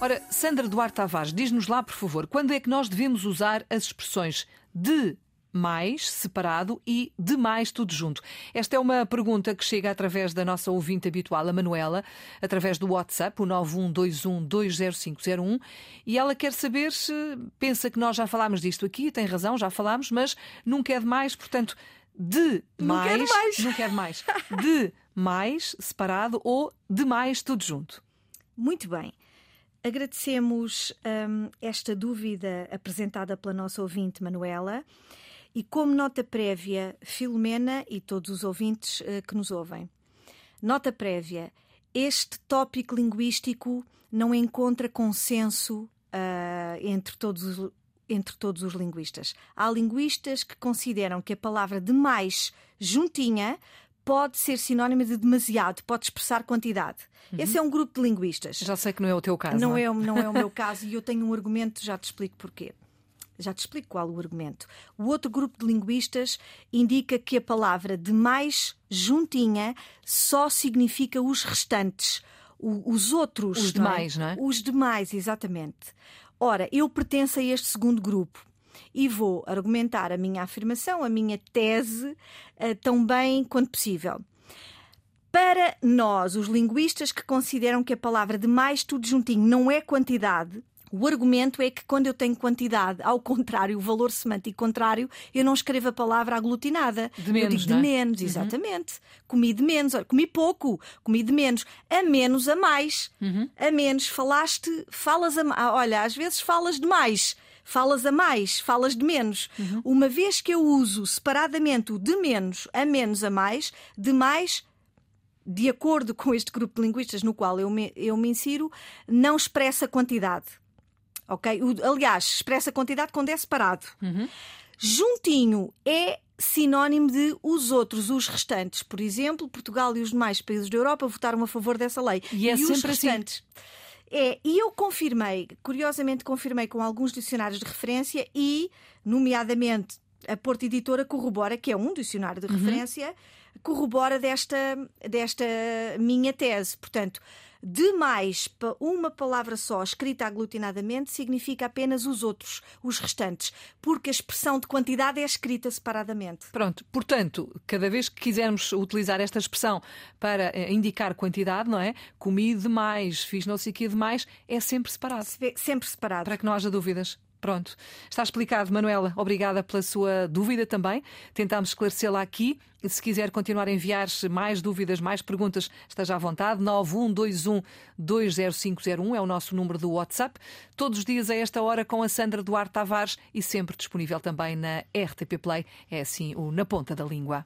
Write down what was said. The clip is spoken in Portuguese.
Ora, Sandra Duarte Tavares, diz-nos lá, por favor, quando é que nós devemos usar as expressões de mais separado e de mais tudo junto? Esta é uma pergunta que chega através da nossa ouvinte habitual, a Manuela, através do WhatsApp, o 912120501, e ela quer saber se pensa que nós já falámos disto aqui, tem razão, já falámos, mas nunca é demais, portanto, de Não mais, quero mais. não quer mais, de mais separado ou de mais tudo junto. Muito bem. Agradecemos hum, esta dúvida apresentada pela nossa ouvinte Manuela. E como nota prévia, Filomena e todos os ouvintes eh, que nos ouvem. Nota prévia: este tópico linguístico não encontra consenso ah, entre todos os entre todos os linguistas. Há linguistas que consideram que a palavra demais juntinha pode ser sinónimo de demasiado, pode expressar quantidade. Esse é um grupo de linguistas. Já sei que não é o teu caso. Não não é? é, o- não é o meu caso e eu tenho um argumento, já te explico porquê. Já te explico qual o argumento. O outro grupo de linguistas indica que a palavra demais juntinha só significa os restantes, o- os outros. Os não demais, não é? Os demais, exatamente. Ora, eu pertenço a este segundo grupo e vou argumentar a minha afirmação, a minha tese, eh, tão bem quanto possível. Para nós, os linguistas que consideram que a palavra de mais tudo juntinho não é quantidade, o argumento é que quando eu tenho quantidade, ao contrário, o valor semântico contrário, eu não escrevo a palavra aglutinada. De menos, eu digo de é? menos, exatamente. Comi de menos, olha, comi pouco, comi de menos. A menos, a mais. A menos, falaste, falas a mais. Olha, às vezes falas demais. Falas a mais, falas de menos. Uma vez que eu uso separadamente o de menos, a menos, a mais, de mais de acordo com este grupo de linguistas no qual eu me, eu me insiro, não expressa quantidade. Ok? O- aliás, expressa quantidade quando é separado. Juntinho é sinónimo de os outros, os restantes. Por exemplo, Portugal e os demais países da Europa votaram a favor dessa lei. E é os sempre assim. É, e eu confirmei, curiosamente confirmei com alguns dicionários de referência e, nomeadamente, a Porta Editora corrobora, que é um dicionário de Uhum. referência, corrobora desta, desta minha tese. Portanto, de mais pa- uma palavra só escrita aglutinadamente significa apenas os outros, os restantes, porque a expressão de quantidade é escrita separadamente. Pronto, portanto, cada vez que quisermos utilizar esta expressão para eh, indicar quantidade, não é? Comi demais, fiz não sei o que demais, é sempre separado, Sempre separado. para que não haja dúvidas. Pronto, está explicado, Manuela. Obrigada pela sua dúvida também. Tentámos esclarecê-la aqui. Se quiser continuar a enviar mais dúvidas, mais perguntas, esteja à vontade. 912120501 é o nosso número do WhatsApp. Todos os dias a esta hora com a Sandra Duarte Tavares e sempre disponível também na RTP Play. É assim o Na Ponta da Língua.